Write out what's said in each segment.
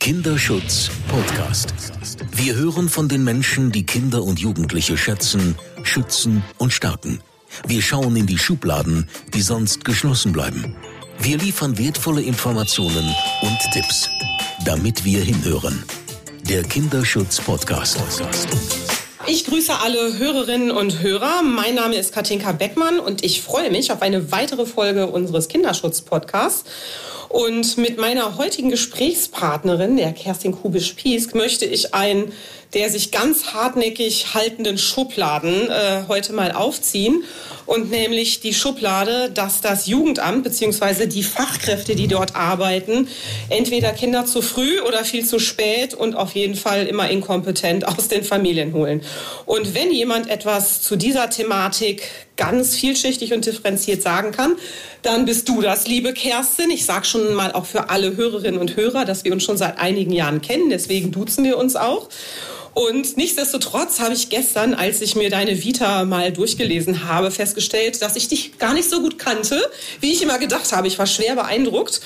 Kinderschutz Podcast. Wir hören von den Menschen, die Kinder und Jugendliche schätzen, schützen und stärken. Wir schauen in die Schubladen, die sonst geschlossen bleiben. Wir liefern wertvolle Informationen und Tipps, damit wir hinhören. Der Kinderschutz Podcast. Ich grüße alle Hörerinnen und Hörer. Mein Name ist Katinka Beckmann und ich freue mich auf eine weitere Folge unseres Kinderschutz-Podcasts. Und mit meiner heutigen Gesprächspartnerin, der Kerstin Kubisch-Piesk, möchte ich einen der sich ganz hartnäckig haltenden Schubladen äh, heute mal aufziehen. Und nämlich die Schublade, dass das Jugendamt bzw. die Fachkräfte, die dort arbeiten, entweder Kinder zu früh oder viel zu spät und auf jeden Fall immer inkompetent aus den Familien holen. Und wenn jemand etwas zu dieser Thematik ganz vielschichtig und differenziert sagen kann, dann bist du das, liebe Kerstin. Ich sage schon mal auch für alle Hörerinnen und Hörer, dass wir uns schon seit einigen Jahren kennen. Deswegen duzen wir uns auch. Und nichtsdestotrotz habe ich gestern, als ich mir deine Vita mal durchgelesen habe, festgestellt, dass ich dich gar nicht so gut kannte, wie ich immer gedacht habe. Ich war schwer beeindruckt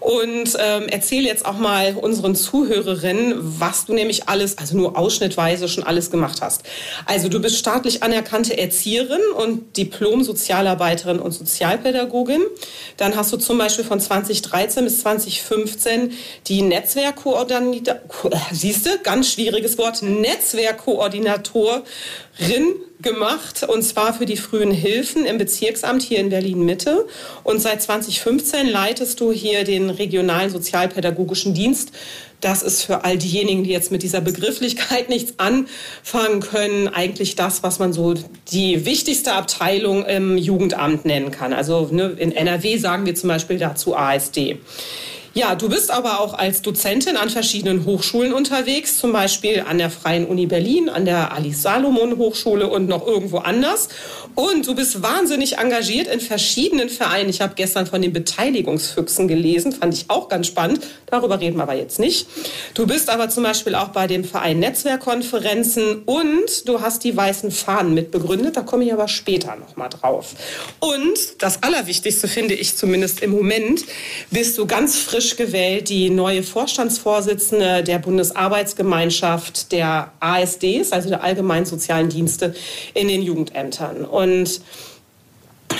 und ähm, erzähle jetzt auch mal unseren Zuhörerinnen, was du nämlich alles, also nur ausschnittweise schon alles gemacht hast. Also du bist staatlich anerkannte Erzieherin und Diplom-Sozialarbeiterin und Sozialpädagogin. Dann hast du zum Beispiel von 2013 bis 2015 die Netzwerkkoordinatorin, siehst du, ganz schwieriges Wort, Netzwerkkoordinatorin gemacht und zwar für die frühen Hilfen im Bezirksamt hier in Berlin Mitte. Und seit 2015 leitest du hier den regionalen sozialpädagogischen Dienst. Das ist für all diejenigen, die jetzt mit dieser Begrifflichkeit nichts anfangen können, eigentlich das, was man so die wichtigste Abteilung im Jugendamt nennen kann. Also ne, in NRW sagen wir zum Beispiel dazu ASD. Ja, du bist aber auch als Dozentin an verschiedenen Hochschulen unterwegs, zum Beispiel an der Freien Uni Berlin, an der Alice Salomon Hochschule und noch irgendwo anders. Und du bist wahnsinnig engagiert in verschiedenen Vereinen. Ich habe gestern von den Beteiligungsfüchsen gelesen, fand ich auch ganz spannend. Darüber reden wir aber jetzt nicht. Du bist aber zum Beispiel auch bei dem Verein Netzwerkkonferenzen und du hast die Weißen Fahnen mitbegründet. Da komme ich aber später noch mal drauf. Und das Allerwichtigste finde ich zumindest im Moment, bist du ganz frisch frisch gewählt die neue Vorstandsvorsitzende der Bundesarbeitsgemeinschaft der ASDs, also der Allgemeinen Sozialen Dienste in den Jugendämtern. Und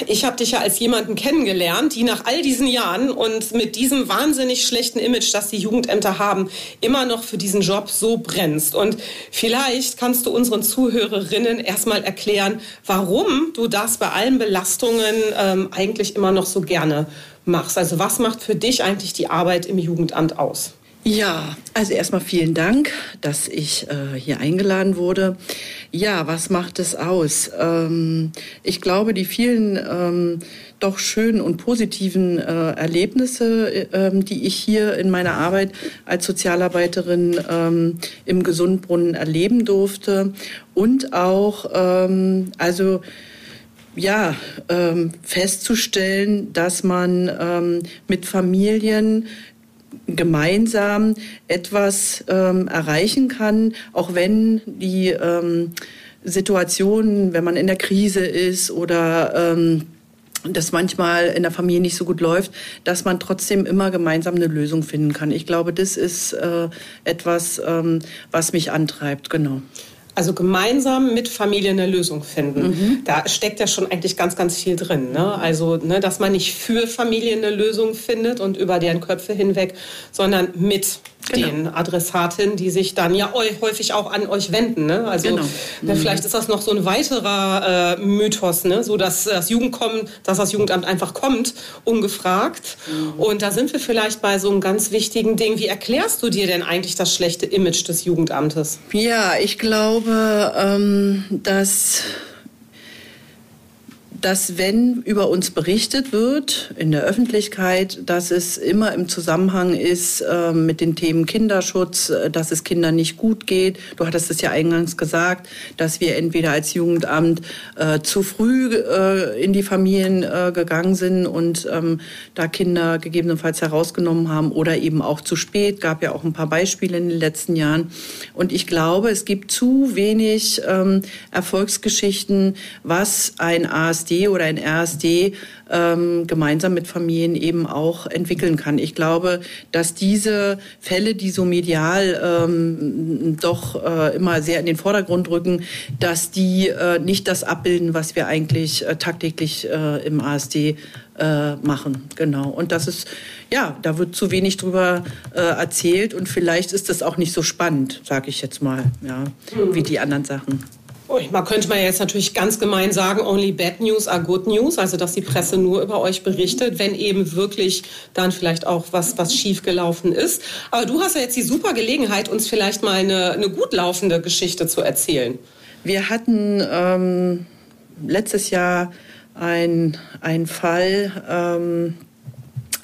ich habe dich ja als jemanden kennengelernt, die nach all diesen Jahren und mit diesem wahnsinnig schlechten Image, das die Jugendämter haben, immer noch für diesen Job so brennst. Und vielleicht kannst du unseren Zuhörerinnen erstmal erklären, warum du das bei allen Belastungen ähm, eigentlich immer noch so gerne machst. Also was macht für dich eigentlich die Arbeit im Jugendamt aus? Ja, also erstmal vielen Dank, dass ich äh, hier eingeladen wurde. Ja, was macht es aus? Ähm, ich glaube, die vielen ähm, doch schönen und positiven äh, Erlebnisse, äh, die ich hier in meiner Arbeit als Sozialarbeiterin ähm, im Gesundbrunnen erleben durfte und auch, ähm, also ja, ähm, festzustellen, dass man ähm, mit Familien gemeinsam etwas ähm, erreichen kann, auch wenn die ähm, Situation, wenn man in der Krise ist oder ähm, das manchmal in der Familie nicht so gut läuft, dass man trotzdem immer gemeinsam eine Lösung finden kann. Ich glaube, das ist äh, etwas, ähm, was mich antreibt, genau. Also gemeinsam mit Familie eine Lösung finden. Mhm. Da steckt ja schon eigentlich ganz, ganz viel drin. Ne? Also, ne, dass man nicht für Familie eine Lösung findet und über deren Köpfe hinweg, sondern mit genau. den Adressatinnen, die sich dann ja häufig auch an euch wenden. Ne? Also genau. ne, vielleicht ist das noch so ein weiterer äh, Mythos, ne? so dass das Jugendkommen, dass das Jugendamt einfach kommt, ungefragt. Mhm. Und da sind wir vielleicht bei so einem ganz wichtigen Ding. Wie erklärst du dir denn eigentlich das schlechte Image des Jugendamtes? Ja, ich glaube, ähm, dass dass wenn über uns berichtet wird in der Öffentlichkeit, dass es immer im Zusammenhang ist äh, mit den Themen Kinderschutz, äh, dass es Kindern nicht gut geht. Du hattest es ja eingangs gesagt, dass wir entweder als Jugendamt äh, zu früh äh, in die Familien äh, gegangen sind und ähm, da Kinder gegebenenfalls herausgenommen haben oder eben auch zu spät. Gab ja auch ein paar Beispiele in den letzten Jahren. Und ich glaube, es gibt zu wenig ähm, Erfolgsgeschichten, was ein ASD ASD oder ein RSD ähm, gemeinsam mit Familien eben auch entwickeln kann. Ich glaube, dass diese Fälle, die so medial ähm, doch äh, immer sehr in den Vordergrund rücken, dass die äh, nicht das abbilden, was wir eigentlich äh, tagtäglich äh, im ASD äh, machen. Genau. Und das ist, ja, da wird zu wenig drüber äh, erzählt und vielleicht ist das auch nicht so spannend, sage ich jetzt mal, ja, wie die anderen Sachen. Man könnte man jetzt natürlich ganz gemein sagen, only bad news are good news, also dass die Presse nur über euch berichtet, wenn eben wirklich dann vielleicht auch was, was schiefgelaufen ist. Aber du hast ja jetzt die super Gelegenheit, uns vielleicht mal eine, eine gut laufende Geschichte zu erzählen. Wir hatten ähm, letztes Jahr ein, ein Fall, ähm,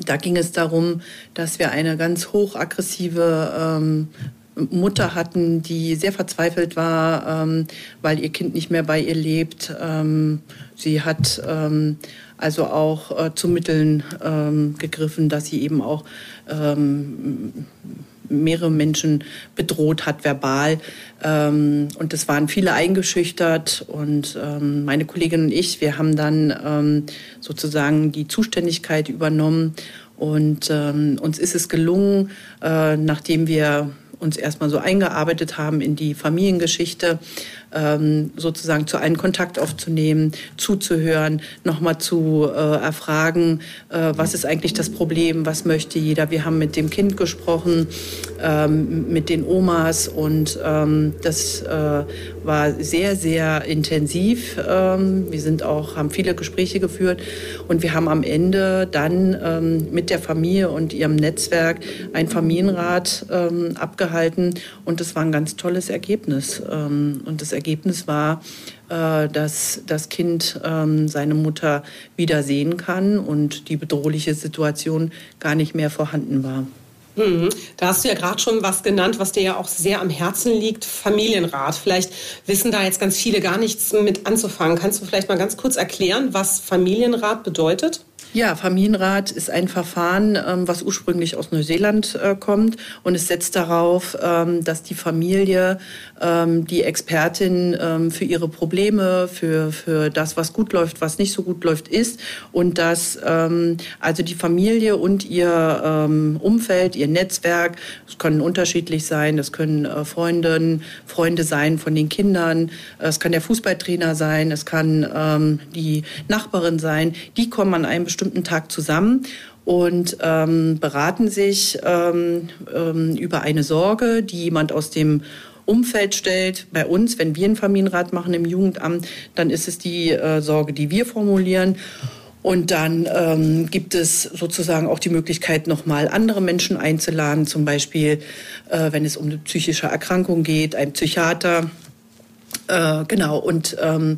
da ging es darum, dass wir eine ganz hochaggressive ähm, Mutter hatten, die sehr verzweifelt war, ähm, weil ihr Kind nicht mehr bei ihr lebt. Ähm, sie hat ähm, also auch äh, zu Mitteln ähm, gegriffen, dass sie eben auch ähm, mehrere Menschen bedroht hat, verbal. Ähm, und es waren viele eingeschüchtert. Und meine Kollegin und ich, wir haben dann sozusagen die Zuständigkeit übernommen. Und uns ist es gelungen, äh, nachdem wir uns erstmal so eingearbeitet haben in die Familiengeschichte, ähm, sozusagen zu einem Kontakt aufzunehmen, zuzuhören, nochmal zu äh, erfragen, äh, was ist eigentlich das Problem, was möchte jeder. Wir haben mit dem Kind gesprochen, ähm, mit den Omas und ähm, das äh, war sehr, sehr intensiv. Ähm, wir sind auch, haben viele Gespräche geführt und wir haben am Ende dann ähm, mit der Familie und ihrem Netzwerk ein Familienrat ähm, abgehalten und das war ein ganz tolles Ergebnis. und das Ergebnis war, äh, dass das Kind ähm, seine Mutter wieder sehen kann und die bedrohliche Situation gar nicht mehr vorhanden war. Mhm. Da hast du ja gerade schon was genannt, was dir ja auch sehr am Herzen liegt, Familienrat. Vielleicht wissen da jetzt ganz viele gar nichts mit anzufangen. Kannst du vielleicht mal ganz kurz erklären, was Familienrat bedeutet? Ja, Familienrat ist ein Verfahren, ähm, was ursprünglich aus Neuseeland äh, kommt und es setzt darauf, ähm, dass die Familie ähm, die Expertin für ihre Probleme, für, für das, was gut läuft, was nicht so gut läuft, ist und dass also die Familie und ihr Umfeld, ihr Netzwerk, es können unterschiedlich sein, das können äh, Freundinnen, Freunde sein von den Kindern, es kann der Fußballtrainer sein, es kann die Nachbarin sein, die kommen an einem bestimmten bestimmten Tag zusammen und ähm, beraten sich ähm, ähm, über eine Sorge, die jemand aus dem Umfeld stellt. Bei uns, wenn wir einen Familienrat machen im Jugendamt, dann ist es die äh, Sorge, die wir formulieren. Und dann ähm, gibt es sozusagen auch die Möglichkeit, nochmal andere Menschen einzuladen, zum Beispiel, äh, wenn es um eine psychische Erkrankung geht, ein Psychiater. Äh, genau, und ähm,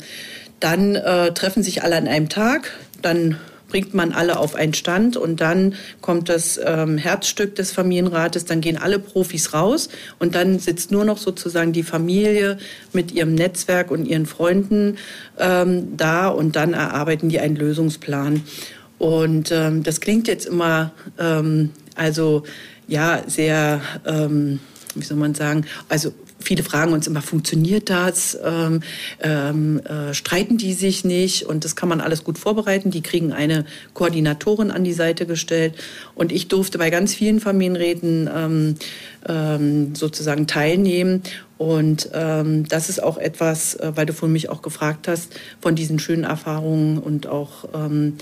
dann äh, treffen sich alle an einem Tag, dann bringt man alle auf einen Stand und dann kommt das ähm, Herzstück des Familienrates, dann gehen alle Profis raus und dann sitzt nur noch sozusagen die Familie mit ihrem Netzwerk und ihren Freunden ähm, da und dann erarbeiten die einen Lösungsplan. Und ähm, das klingt jetzt immer, ähm, also ja, sehr, ähm, wie soll man sagen, also viele fragen uns immer, funktioniert das? Ähm, ähm, äh, streiten die sich nicht? Und das kann man alles gut vorbereiten. Die kriegen eine Koordinatorin an die Seite gestellt. Und ich durfte bei ganz vielen Familienräten ähm, ähm sozusagen teilnehmen. Und ähm, das ist auch etwas, äh, weil du von mich auch gefragt hast, von diesen schönen Erfahrungen und auch ähm,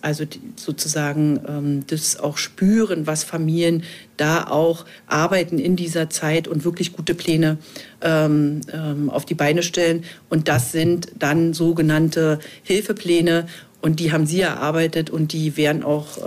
also sozusagen ähm, das auch spüren, was Familien da auch arbeiten in dieser Zeit und wirklich gute Pläne ähm, auf die Beine stellen. Und das sind dann sogenannte Hilfepläne. Und die haben Sie erarbeitet und die werden auch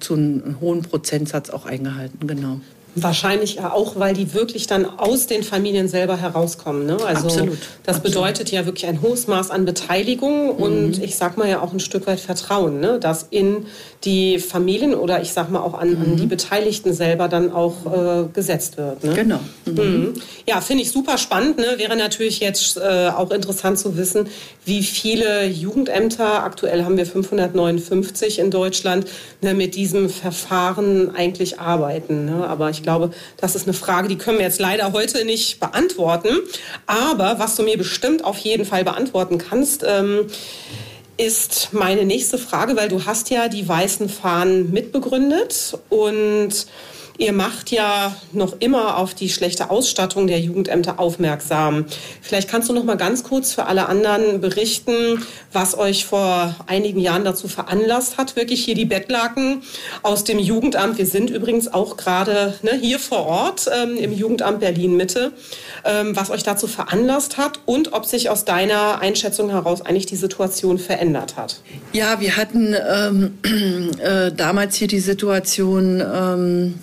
zu einem hohen Prozentsatz auch eingehalten, genau. Wahrscheinlich auch, weil die wirklich dann aus den Familien selber herauskommen. Ne? Also Absolut. Das Absolut. bedeutet ja wirklich ein hohes Maß an Beteiligung mhm. und ich sag mal ja auch ein Stück weit Vertrauen, ne? dass in die Familien oder ich sag mal auch an, mhm. an die Beteiligten selber dann auch äh, gesetzt wird. Ne? Genau. Mhm. mhm. Ja, finde ich super spannend. Ne? Wäre natürlich jetzt äh, auch interessant zu wissen, wie viele Jugendämter, aktuell haben wir 559 in Deutschland, ne, mit diesem Verfahren eigentlich arbeiten. Ne? Aber ich glaube, das ist eine Frage, die können wir jetzt leider heute nicht beantworten. Aber was du mir bestimmt auf jeden Fall beantworten kannst, ähm, ist meine nächste Frage, weil du hast ja die Weißen Fahnen mitbegründet und Ihr macht ja noch immer auf die schlechte Ausstattung der Jugendämter aufmerksam. Vielleicht kannst du noch mal ganz kurz für alle anderen berichten, was euch vor einigen Jahren dazu veranlasst hat, wirklich hier die Bettlaken aus dem Jugendamt. Wir sind übrigens auch gerade ne, hier vor Ort ähm, im Jugendamt Berlin Mitte, ähm, was euch dazu veranlasst hat und ob sich aus deiner Einschätzung heraus eigentlich die Situation verändert hat. Ja, wir hatten ähm, äh, damals hier die Situation ähm,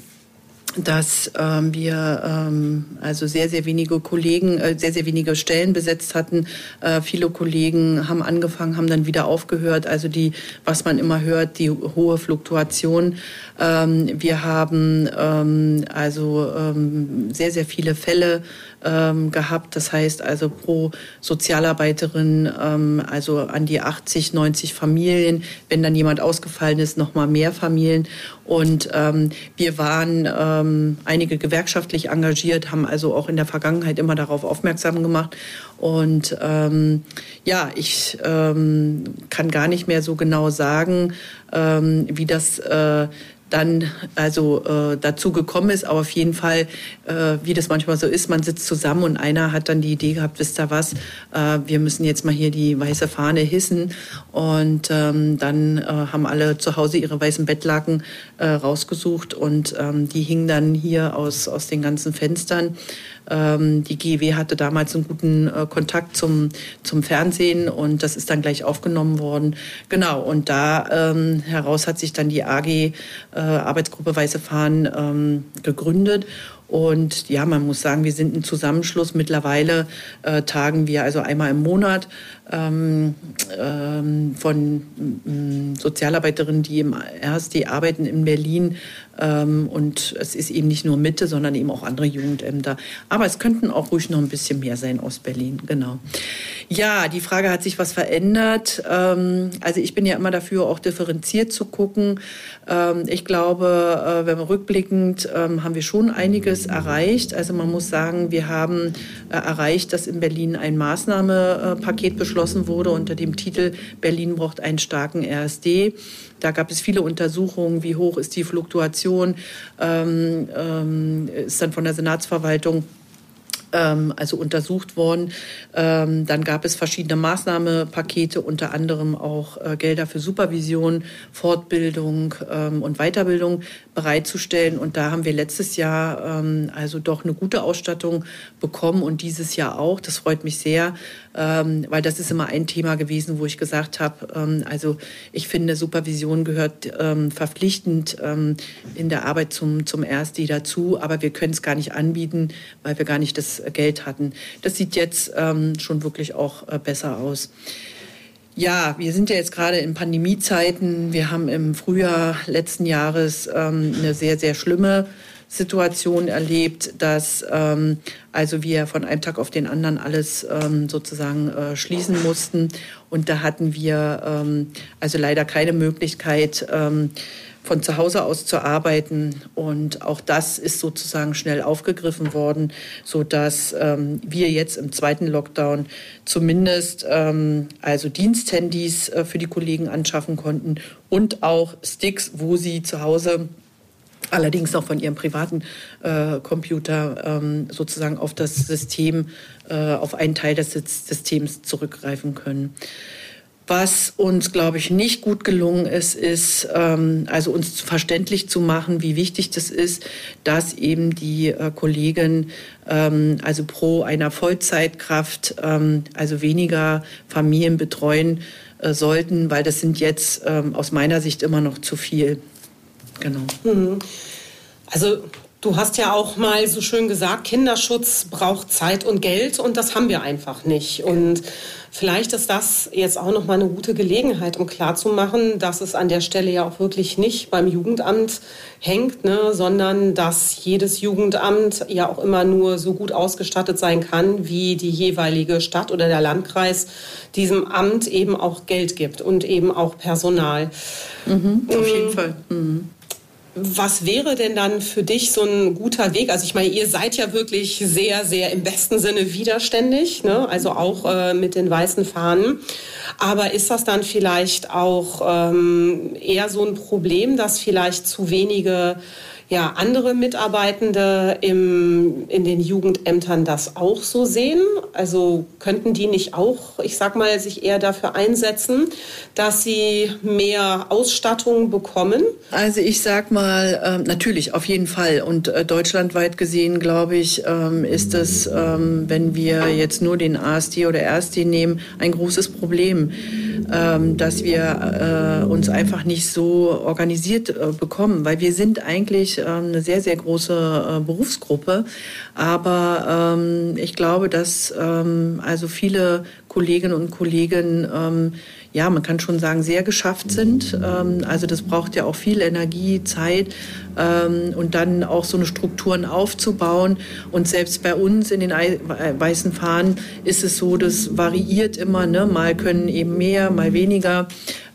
dass ähm, wir ähm, also sehr, sehr wenige Kollegen, äh, sehr, sehr wenige Stellen besetzt hatten. Äh, viele Kollegen haben angefangen, haben dann wieder aufgehört. Also die, was man immer hört, die hohe Fluktuation. Ähm, wir haben ähm, also ähm, sehr, sehr viele Fälle ähm, gehabt. Das heißt also pro Sozialarbeiterin, ähm, also an die 80, 90 Familien. Wenn dann jemand ausgefallen ist, noch mal mehr Familien. Und ähm, wir waren ähm, einige gewerkschaftlich engagiert, haben also auch in der Vergangenheit immer darauf aufmerksam gemacht. Und ähm, ja, ich ähm, kann gar nicht mehr so genau sagen, ähm, wie das äh, dann also äh, dazu gekommen ist. Aber auf jeden Fall, äh, wie das manchmal so ist, man sitzt zusammen und einer hat dann die Idee gehabt, wisst ihr was, äh, wir müssen jetzt mal hier die weiße Fahne hissen. Und ähm, dann äh, haben alle zu Hause ihre weißen Bettlaken äh, rausgesucht und ähm, die hingen dann hier aus, aus den ganzen Fenstern. Ähm, die GEW hatte damals einen guten äh, Kontakt zum, zum Fernsehen und das ist dann gleich aufgenommen worden. Genau, und da ähm, heraus hat sich dann die AG äh, Arbeitsgruppe Weiße Fahnen ähm, gegründet. Und ja, man muss sagen, wir sind ein Zusammenschluss. Mittlerweile äh, tagen wir also einmal im Monat ähm, ähm, von ähm, Sozialarbeiterinnen, die im RSD arbeiten in Berlin. Ähm, und es ist eben nicht nur Mitte, sondern eben auch andere Jugendämter. Aber es könnten auch ruhig noch ein bisschen mehr sein aus Berlin, genau. Ja, die Frage hat sich was verändert. Ähm, also ich bin ja immer dafür, auch differenziert zu gucken. Ähm, ich glaube, äh, wenn wir rückblickend, haben wir schon einiges erreicht. Also man muss sagen, wir haben äh, erreicht, dass in Berlin ein Maßnahmepaket beschlossen wurde unter dem Titel Berlin braucht einen starken RSD. Da gab es viele Untersuchungen, wie hoch ist die Fluktuation, ähm, ähm, ist dann von der Senatsverwaltung also untersucht worden. Ähm, dann gab es verschiedene Maßnahmepakete, unter anderem auch äh, Gelder für Supervision, Fortbildung ähm, und Weiterbildung bereitzustellen. Und da haben wir letztes Jahr ähm, also doch eine gute Ausstattung bekommen und dieses Jahr auch. Das freut mich sehr, ähm, weil das ist immer ein Thema gewesen, wo ich gesagt habe, ähm, also ich finde, Supervision gehört ähm, verpflichtend ähm, in der Arbeit zum, zum RSD dazu, aber wir können es gar nicht anbieten, weil wir gar nicht das Geld hatten. Das sieht jetzt ähm, schon wirklich auch äh, besser aus. Ja, wir sind ja jetzt gerade in Pandemiezeiten. Wir haben im Frühjahr letzten Jahres ähm, eine sehr, sehr schlimme Situation erlebt, dass ähm, also wir von einem Tag auf den anderen alles ähm, sozusagen äh, schließen mussten. Und da hatten wir ähm, also leider keine Möglichkeit, ähm, von zu Hause aus zu arbeiten. Und auch das ist sozusagen schnell aufgegriffen worden, sodass ähm, wir jetzt im zweiten Lockdown zumindest ähm, also Diensthandys äh, für die Kollegen anschaffen konnten und auch Sticks, wo sie zu Hause allerdings auch von ihrem privaten äh, Computer ähm, sozusagen auf das System, äh, auf einen Teil des Systems zurückgreifen können. Was uns, glaube ich, nicht gut gelungen ist, ist, ähm, also uns verständlich zu machen, wie wichtig das ist, dass eben die äh, Kollegen ähm, also pro einer Vollzeitkraft, ähm, also weniger Familien betreuen äh, sollten, weil das sind jetzt ähm, aus meiner Sicht immer noch zu viel. Genau. Mhm. Also Du hast ja auch mal so schön gesagt, Kinderschutz braucht Zeit und Geld und das haben wir einfach nicht. Und vielleicht ist das jetzt auch noch mal eine gute Gelegenheit, um klarzumachen, dass es an der Stelle ja auch wirklich nicht beim Jugendamt hängt, ne, sondern dass jedes Jugendamt ja auch immer nur so gut ausgestattet sein kann, wie die jeweilige Stadt oder der Landkreis diesem Amt eben auch Geld gibt und eben auch Personal. Mhm, auf jeden Fall. Mhm. Was wäre denn dann für dich so ein guter Weg? Also ich meine, ihr seid ja wirklich sehr, sehr im besten Sinne widerständig, ne? also auch äh, mit den weißen Fahnen. Aber ist das dann vielleicht auch ähm, eher so ein Problem, dass vielleicht zu wenige ja, andere Mitarbeitende im, in den Jugendämtern das auch so sehen? Also könnten die nicht auch, ich sag mal, sich eher dafür einsetzen, dass sie mehr Ausstattung bekommen? Also ich sag mal, äh, natürlich, auf jeden Fall. Und äh, deutschlandweit gesehen, glaube ich, ähm, ist es, ähm, wenn wir jetzt nur den ASD oder RSD nehmen, ein großes Problem, ähm, dass wir äh, uns einfach nicht so organisiert äh, bekommen, weil wir sind eigentlich ähm, eine sehr, sehr große äh, Berufsgruppe. Aber ähm, ich glaube, dass ähm, also viele Kolleginnen und Kollegen ja, man kann schon sagen, sehr geschafft sind. Also das braucht ja auch viel Energie, Zeit und dann auch so eine Strukturen aufzubauen. Und selbst bei uns in den weißen Fahnen ist es so, das variiert immer. Ne? Mal können eben mehr, mal weniger.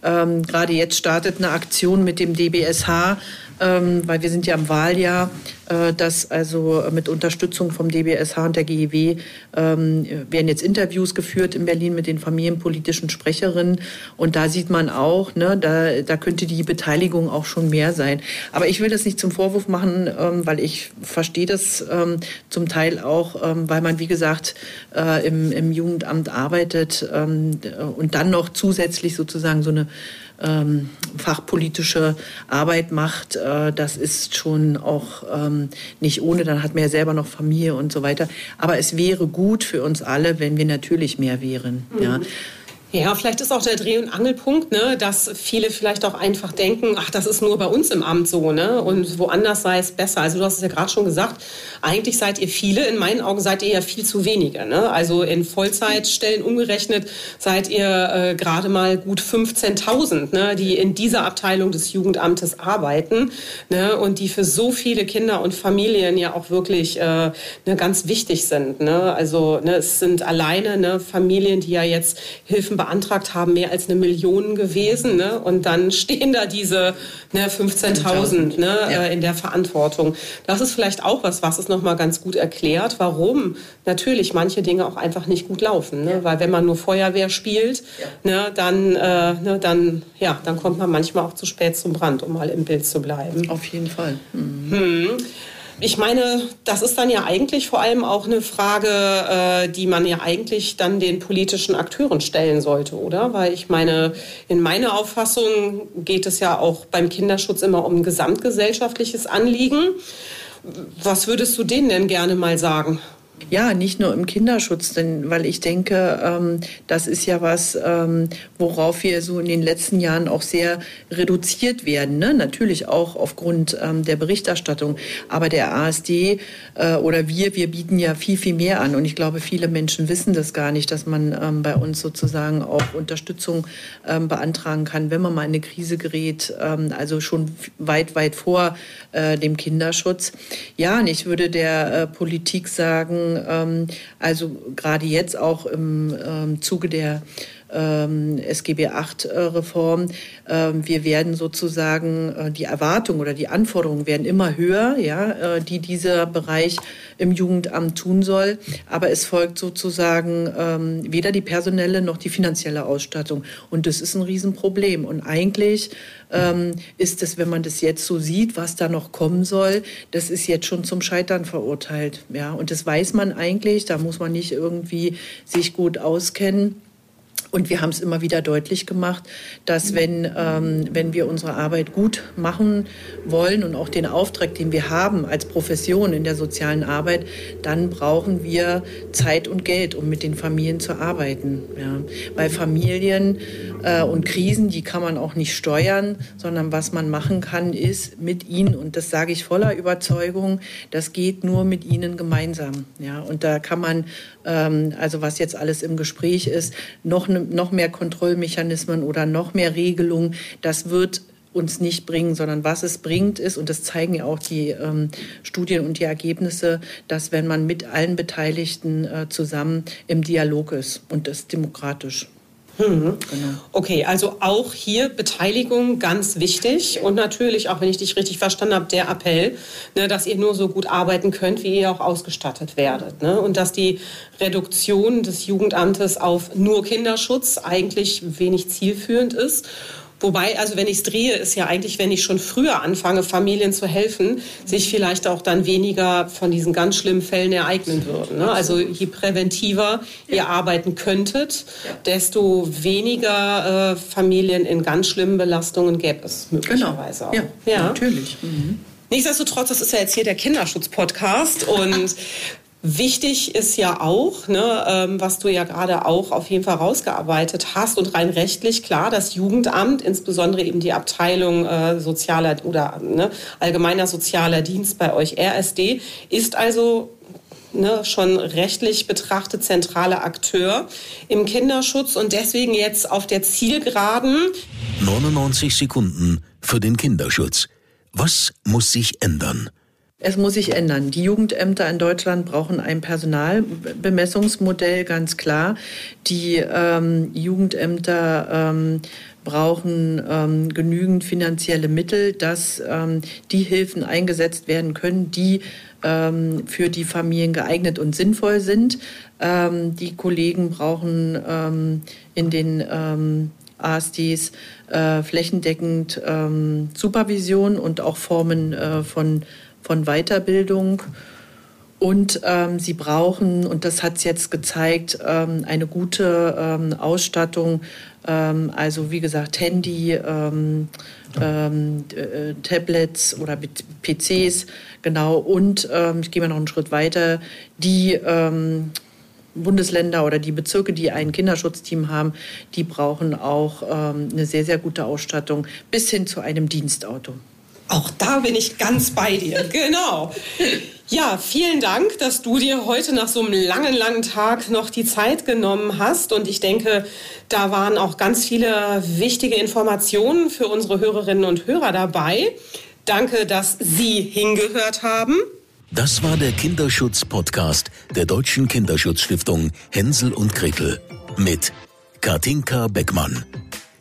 Ähm, gerade jetzt startet eine Aktion mit dem DBSH, weil wir sind ja im Wahljahr, äh, dass also mit Unterstützung vom DBSH und der GEW ähm, werden jetzt Interviews geführt in Berlin mit den familienpolitischen Sprecherinnen und da sieht man auch, ne, da, da könnte die Beteiligung auch schon mehr sein. Aber ich will das nicht zum Vorwurf machen, ähm, weil ich verstehe das ähm, zum Teil auch, ähm, weil man, wie gesagt, äh, im, im Jugendamt arbeitet ähm, und dann noch zusätzlich sozusagen so eine ähm, fachpolitische Arbeit macht, äh, das ist schon auch ähm, nicht ohne. Dann hat man ja selber noch Familie und so weiter. Aber es wäre gut für uns alle, wenn wir natürlich mehr wären. Mhm. Ja. Ja, vielleicht ist auch der Dreh- und Angelpunkt, ne, dass viele vielleicht auch einfach denken, ach, das ist nur bei uns im Amt so, ne, und woanders sei es besser. Also du hast es ja gerade schon gesagt, eigentlich seid ihr viele, in meinen Augen seid ihr ja viel zu wenige, ne. Also in Vollzeitstellen umgerechnet seid ihr äh, gerade mal gut 15.000, ne, die in dieser Abteilung des Jugendamtes arbeiten, ne, und die für so viele Kinder und Familien ja auch wirklich äh, ne, ganz wichtig sind, ne. Also ne, es sind alleine ne, Familien, die ja jetzt Hilfen beantragt haben, mehr als eine Million gewesen. Ne? Und dann stehen da diese ne, 15.000 ne, ja. Äh, in der Verantwortung. Das ist vielleicht auch was, was es nochmal ganz gut erklärt, warum natürlich manche Dinge auch einfach nicht gut laufen. Ne? Ja. Weil wenn man nur Feuerwehr spielt, ja. ne, dann, äh, ne, dann, ja, dann kommt man manchmal auch zu spät zum Brand, um mal im Bild zu bleiben. Auf jeden Fall. Mhm. Hm. Ich meine, das ist dann ja eigentlich vor allem auch eine Frage, äh, die man ja eigentlich dann den politischen Akteuren stellen sollte, oder? Weil ich meine, in meiner Auffassung geht es ja auch beim Kinderschutz immer um ein gesamtgesellschaftliches Anliegen. Was würdest du denen denn gerne mal sagen? Ja, nicht nur im Kinderschutz, denn weil ich denke, ähm, das ist ja was, ähm, worauf wir so in den letzten Jahren auch sehr reduziert werden. Ne? Natürlich auch aufgrund ähm, der Berichterstattung. Aber der ASD äh, oder wir, wir bieten ja viel, viel mehr an. Und ich glaube, viele Menschen wissen das gar nicht, dass man ähm, bei uns sozusagen auch Unterstützung ähm, beantragen kann, wenn man mal in eine Krise gerät. Ähm, also schon weit, weit vor äh, dem Kinderschutz. Ja, und ich würde der äh, Politik sagen, ähm, also gerade jetzt auch im ähm, Zuge der ähm, SGB VIII-Reform. Ähm, wir werden sozusagen, äh, die Erwartungen oder die Anforderungen werden immer höher, ja, äh, die dieser Bereich im Jugendamt tun soll. Aber es folgt sozusagen ähm, weder die personelle noch die finanzielle Ausstattung. Und das ist ein Riesenproblem. Und eigentlich ähm, ist es, wenn man das jetzt so sieht, was da noch kommen soll, das ist jetzt schon zum Scheitern verurteilt. Ja, und das weiß man eigentlich. Da muss man nicht irgendwie sich gut auskennen. Und wir haben es immer wieder deutlich gemacht, dass wenn, ähm, wenn wir unsere Arbeit gut machen wollen und auch den Auftrag, den wir haben als Profession in der sozialen Arbeit, dann brauchen wir Zeit und Geld, um mit den Familien zu arbeiten. Ja. Weil Familien äh, und Krisen, die kann man auch nicht steuern, sondern was man machen kann, ist mit ihnen, und das sage ich voller Überzeugung, das geht nur mit ihnen gemeinsam. Ja. Und da kann man, ähm, also was jetzt alles im Gespräch ist, noch eine noch mehr Kontrollmechanismen oder noch mehr Regelungen. Das wird uns nicht bringen, sondern was es bringt ist, und das zeigen ja auch die ähm, Studien und die Ergebnisse, dass wenn man mit allen Beteiligten äh, zusammen im Dialog ist und das demokratisch. Mhm. Genau. Okay, also auch hier Beteiligung ganz wichtig und natürlich, auch wenn ich dich richtig verstanden habe, der Appell, ne, dass ihr nur so gut arbeiten könnt, wie ihr auch ausgestattet werdet. Ne? Und dass die Reduktion des Jugendamtes auf nur Kinderschutz eigentlich wenig zielführend ist Wobei, also wenn ich es drehe, ist ja eigentlich, wenn ich schon früher anfange, Familien zu helfen, sich vielleicht auch dann weniger von diesen ganz schlimmen Fällen ereignen würden. Ne? Also je präventiver ja. ihr arbeiten könntet, ja. desto weniger äh, Familien in ganz schlimmen Belastungen gäbe es möglicherweise genau. auch. Ja, ja. natürlich. Mhm. Nichtsdestotrotz, das ist ja jetzt hier der Kinderschutz-Podcast und Wichtig ist ja auch, ne, ähm, was du ja gerade auch auf jeden Fall rausgearbeitet hast und rein rechtlich klar, das Jugendamt, insbesondere eben die Abteilung äh, sozialer oder ne, allgemeiner sozialer Dienst bei euch RSD, ist also ne, schon rechtlich betrachtet zentraler Akteur im Kinderschutz und deswegen jetzt auf der Zielgeraden. 99 Sekunden für den Kinderschutz. Was muss sich ändern? Es muss sich ändern. Die Jugendämter in Deutschland brauchen ein Personalbemessungsmodell, ganz klar. Die ähm, Jugendämter ähm, brauchen ähm, genügend finanzielle Mittel, dass ähm, die Hilfen eingesetzt werden können, die ähm, für die Familien geeignet und sinnvoll sind. Ähm, die Kollegen brauchen ähm, in den ähm, ASDs äh, flächendeckend Supervision und auch Formen äh, von von Weiterbildung. Und ähm, sie brauchen, und das hat es jetzt gezeigt, ähm, eine gute ähm, Ausstattung, ähm, also wie gesagt Handy, ähm, ähm, äh, Tablets oder PCs, genau. Und ich gehe mal noch einen Schritt weiter, die Bundesländer oder die Bezirke, die ein Kinderschutzteam haben, die brauchen auch eine sehr, sehr gute Ausstattung bis hin zu einem Dienstauto. Auch da bin ich ganz bei dir. Genau. Ja, vielen Dank, dass du dir heute nach so einem langen, langen Tag noch die Zeit genommen hast. Und ich denke, da waren auch ganz viele wichtige Informationen für unsere Hörerinnen und Hörer dabei. Danke, dass Sie hingehört haben. Das war der Kinderschutz-Podcast der Deutschen Kinderschutzstiftung Hänsel und Gretel mit Katinka Beckmann.